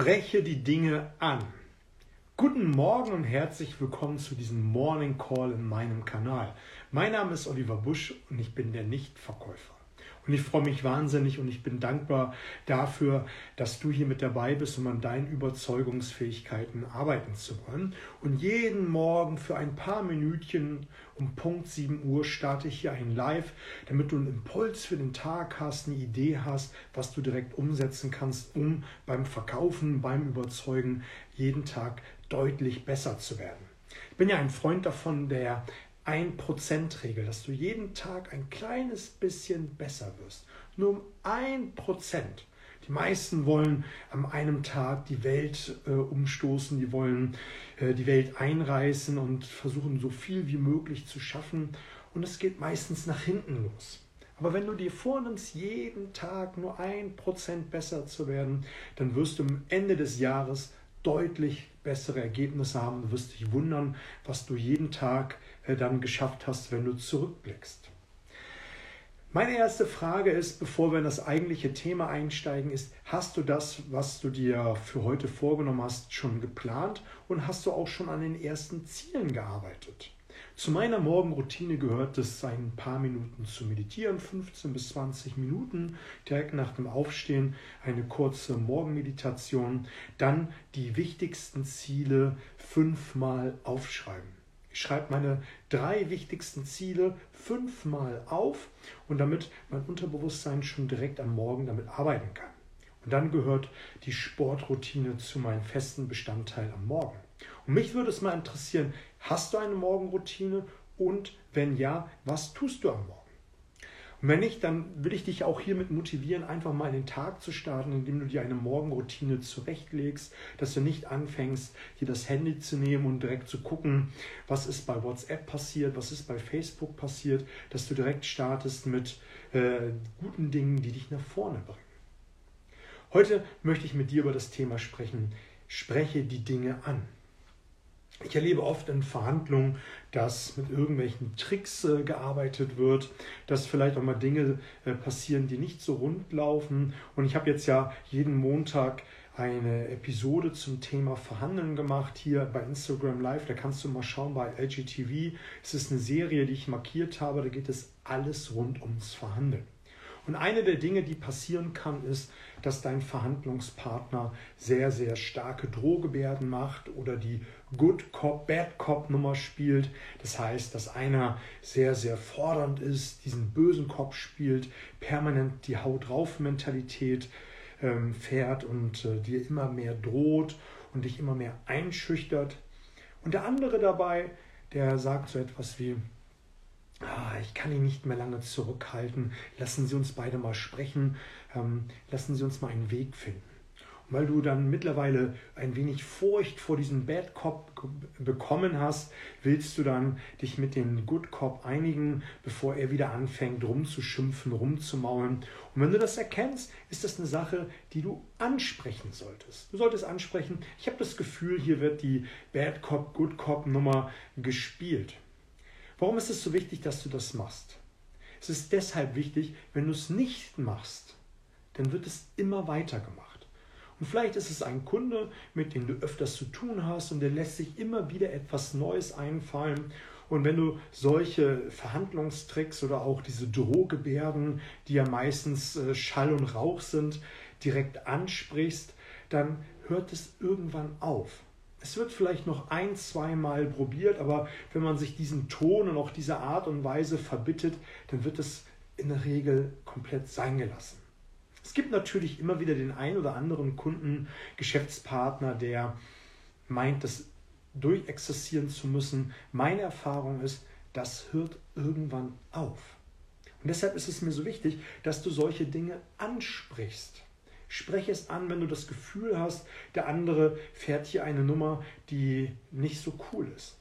Spreche die Dinge an. Guten Morgen und herzlich willkommen zu diesem Morning Call in meinem Kanal. Mein Name ist Oliver Busch und ich bin der Nichtverkäufer. Und ich freue mich wahnsinnig und ich bin dankbar dafür, dass du hier mit dabei bist, um an deinen Überzeugungsfähigkeiten arbeiten zu wollen. Und jeden Morgen für ein paar Minütchen um Punkt 7 Uhr starte ich hier ein Live, damit du einen Impuls für den Tag hast, eine Idee hast, was du direkt umsetzen kannst, um beim Verkaufen, beim Überzeugen jeden Tag deutlich besser zu werden. Ich bin ja ein Freund davon, der 1%-Regel, dass du jeden Tag ein kleines bisschen besser wirst. Nur um 1%. Die meisten wollen am einem Tag die Welt äh, umstoßen, die wollen äh, die Welt einreißen und versuchen so viel wie möglich zu schaffen. Und es geht meistens nach hinten los. Aber wenn du dir vornimmst, jeden Tag nur ein Prozent besser zu werden, dann wirst du am Ende des Jahres deutlich bessere Ergebnisse haben. Du wirst dich wundern, was du jeden Tag dann geschafft hast, wenn du zurückblickst. Meine erste Frage ist, bevor wir in das eigentliche Thema einsteigen, ist, hast du das, was du dir für heute vorgenommen hast, schon geplant und hast du auch schon an den ersten Zielen gearbeitet? Zu meiner Morgenroutine gehört es, ein paar Minuten zu meditieren, 15 bis 20 Minuten, direkt nach dem Aufstehen eine kurze Morgenmeditation, dann die wichtigsten Ziele fünfmal aufschreiben. Ich schreibe meine drei wichtigsten Ziele fünfmal auf und damit mein Unterbewusstsein schon direkt am Morgen damit arbeiten kann. Und dann gehört die Sportroutine zu meinem festen Bestandteil am Morgen. Und mich würde es mal interessieren, hast du eine Morgenroutine und wenn ja, was tust du am Morgen? Und wenn nicht, dann will ich dich auch hiermit motivieren, einfach mal in den Tag zu starten, indem du dir eine Morgenroutine zurechtlegst, dass du nicht anfängst, dir das Handy zu nehmen und direkt zu gucken, was ist bei WhatsApp passiert, was ist bei Facebook passiert, dass du direkt startest mit äh, guten Dingen, die dich nach vorne bringen. Heute möchte ich mit dir über das Thema sprechen. Spreche die Dinge an. Ich erlebe oft in Verhandlungen, dass mit irgendwelchen Tricks äh, gearbeitet wird, dass vielleicht auch mal Dinge äh, passieren, die nicht so rund laufen. Und ich habe jetzt ja jeden Montag eine Episode zum Thema Verhandeln gemacht hier bei Instagram Live. Da kannst du mal schauen bei LGTV. Es ist eine Serie, die ich markiert habe. Da geht es alles rund ums Verhandeln. Und eine der Dinge, die passieren kann, ist, dass dein Verhandlungspartner sehr, sehr starke Drohgebärden macht oder die Good Cop, Bad Cop Nummer spielt. Das heißt, dass einer sehr, sehr fordernd ist, diesen bösen Cop spielt, permanent die Haut drauf Mentalität ähm, fährt und äh, dir immer mehr droht und dich immer mehr einschüchtert. Und der andere dabei, der sagt so etwas wie, ah, ich kann ihn nicht mehr lange zurückhalten, lassen Sie uns beide mal sprechen, ähm, lassen Sie uns mal einen Weg finden. Und weil du dann mittlerweile ein wenig Furcht vor diesem Bad Cop bekommen hast, willst du dann dich mit dem Good Cop einigen, bevor er wieder anfängt rumzuschimpfen, rumzumaulen. Und wenn du das erkennst, ist das eine Sache, die du ansprechen solltest. Du solltest ansprechen, ich habe das Gefühl, hier wird die Bad Cop, Good Cop Nummer gespielt. Warum ist es so wichtig, dass du das machst? Es ist deshalb wichtig, wenn du es nicht machst, dann wird es immer weiter gemacht. Und vielleicht ist es ein Kunde, mit dem du öfters zu tun hast und der lässt sich immer wieder etwas Neues einfallen. Und wenn du solche Verhandlungstricks oder auch diese Drohgebärden, die ja meistens äh, Schall und Rauch sind, direkt ansprichst, dann hört es irgendwann auf. Es wird vielleicht noch ein, zweimal probiert, aber wenn man sich diesen Ton und auch diese Art und Weise verbittet, dann wird es in der Regel komplett sein gelassen. Es gibt natürlich immer wieder den ein oder anderen Kunden, Geschäftspartner, der meint, das durchexerzieren zu müssen. Meine Erfahrung ist, das hört irgendwann auf. Und deshalb ist es mir so wichtig, dass du solche Dinge ansprichst. Spreche es an, wenn du das Gefühl hast, der andere fährt hier eine Nummer, die nicht so cool ist.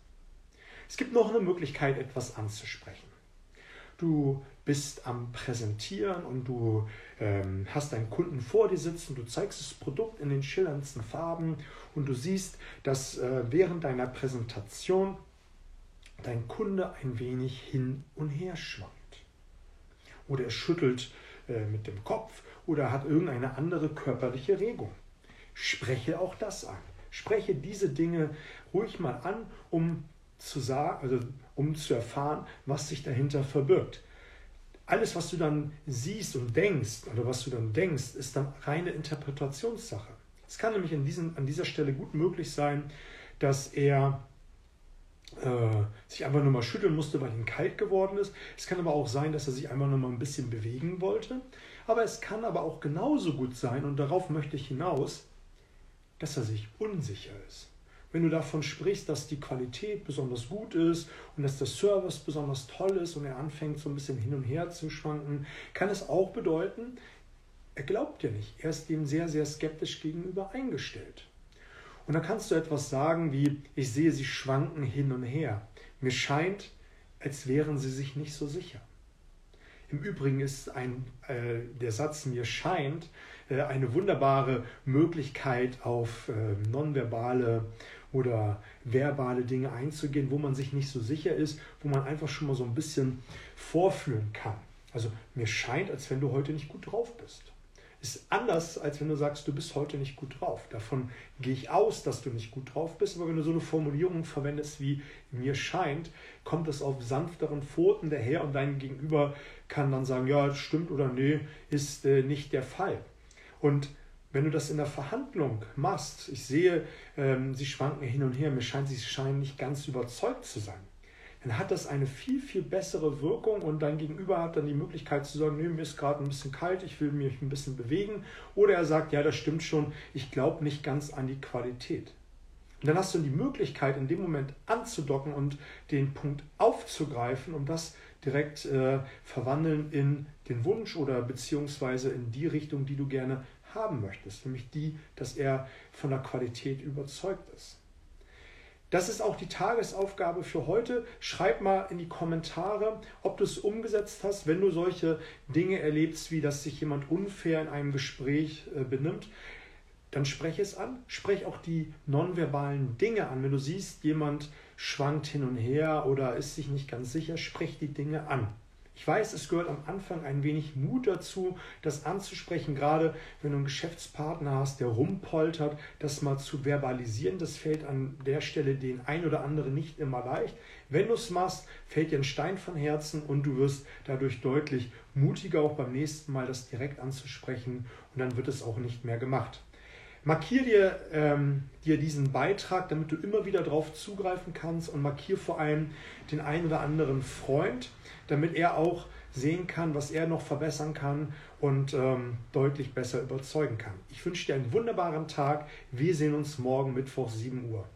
Es gibt noch eine Möglichkeit, etwas anzusprechen. Du bist am Präsentieren und du ähm, hast deinen Kunden vor dir sitzen, du zeigst das Produkt in den schillerndsten Farben und du siehst, dass äh, während deiner Präsentation dein Kunde ein wenig hin und her schwankt. Oder er schüttelt äh, mit dem Kopf oder hat irgendeine andere körperliche Regung. spreche auch das an. Spreche diese Dinge ruhig mal an, um zu sagen, also um zu erfahren, was sich dahinter verbirgt. Alles, was du dann siehst und denkst, oder was du dann denkst, ist dann reine Interpretationssache. Es kann nämlich an, diesen, an dieser Stelle gut möglich sein, dass er sich einfach nur mal schütteln musste, weil ihm kalt geworden ist. Es kann aber auch sein, dass er sich einfach nur mal ein bisschen bewegen wollte. Aber es kann aber auch genauso gut sein, und darauf möchte ich hinaus, dass er sich unsicher ist. Wenn du davon sprichst, dass die Qualität besonders gut ist und dass der Service besonders toll ist und er anfängt so ein bisschen hin und her zu schwanken, kann es auch bedeuten, er glaubt dir nicht. Er ist dem sehr, sehr skeptisch gegenüber eingestellt. Und dann kannst du etwas sagen wie, ich sehe, sie schwanken hin und her. Mir scheint, als wären sie sich nicht so sicher. Im Übrigen ist ein, äh, der Satz mir scheint äh, eine wunderbare Möglichkeit, auf äh, nonverbale oder verbale Dinge einzugehen, wo man sich nicht so sicher ist, wo man einfach schon mal so ein bisschen vorführen kann. Also mir scheint, als wenn du heute nicht gut drauf bist ist anders, als wenn du sagst, du bist heute nicht gut drauf. Davon gehe ich aus, dass du nicht gut drauf bist, aber wenn du so eine Formulierung verwendest wie mir scheint, kommt es auf sanfteren Pfoten daher und dein Gegenüber kann dann sagen, ja, stimmt oder nee, ist äh, nicht der Fall. Und wenn du das in der Verhandlung machst, ich sehe, ähm, sie schwanken hin und her, mir scheint, sie scheinen nicht ganz überzeugt zu sein dann hat das eine viel, viel bessere Wirkung und dein Gegenüber hat dann die Möglichkeit zu sagen, nee, mir ist gerade ein bisschen kalt, ich will mich ein bisschen bewegen. Oder er sagt, ja, das stimmt schon, ich glaube nicht ganz an die Qualität. Und dann hast du die Möglichkeit, in dem Moment anzudocken und den Punkt aufzugreifen, um das direkt äh, verwandeln in den Wunsch oder beziehungsweise in die Richtung, die du gerne haben möchtest, nämlich die, dass er von der Qualität überzeugt ist. Das ist auch die Tagesaufgabe für heute. Schreib mal in die Kommentare, ob du es umgesetzt hast, wenn du solche Dinge erlebst, wie dass sich jemand unfair in einem Gespräch äh, benimmt. Dann spreche es an, spreche auch die nonverbalen Dinge an. Wenn du siehst, jemand schwankt hin und her oder ist sich nicht ganz sicher, sprech die Dinge an. Ich weiß, es gehört am Anfang ein wenig Mut dazu, das anzusprechen, gerade wenn du einen Geschäftspartner hast, der rumpoltert, das mal zu verbalisieren. Das fällt an der Stelle den ein oder anderen nicht immer leicht. Wenn du es machst, fällt dir ein Stein von Herzen und du wirst dadurch deutlich mutiger, auch beim nächsten Mal das direkt anzusprechen und dann wird es auch nicht mehr gemacht. Markier dir, ähm, dir diesen Beitrag, damit du immer wieder darauf zugreifen kannst und markier vor allem den einen oder anderen Freund, damit er auch sehen kann, was er noch verbessern kann und ähm, deutlich besser überzeugen kann. Ich wünsche dir einen wunderbaren Tag. Wir sehen uns morgen Mittwoch 7 Uhr.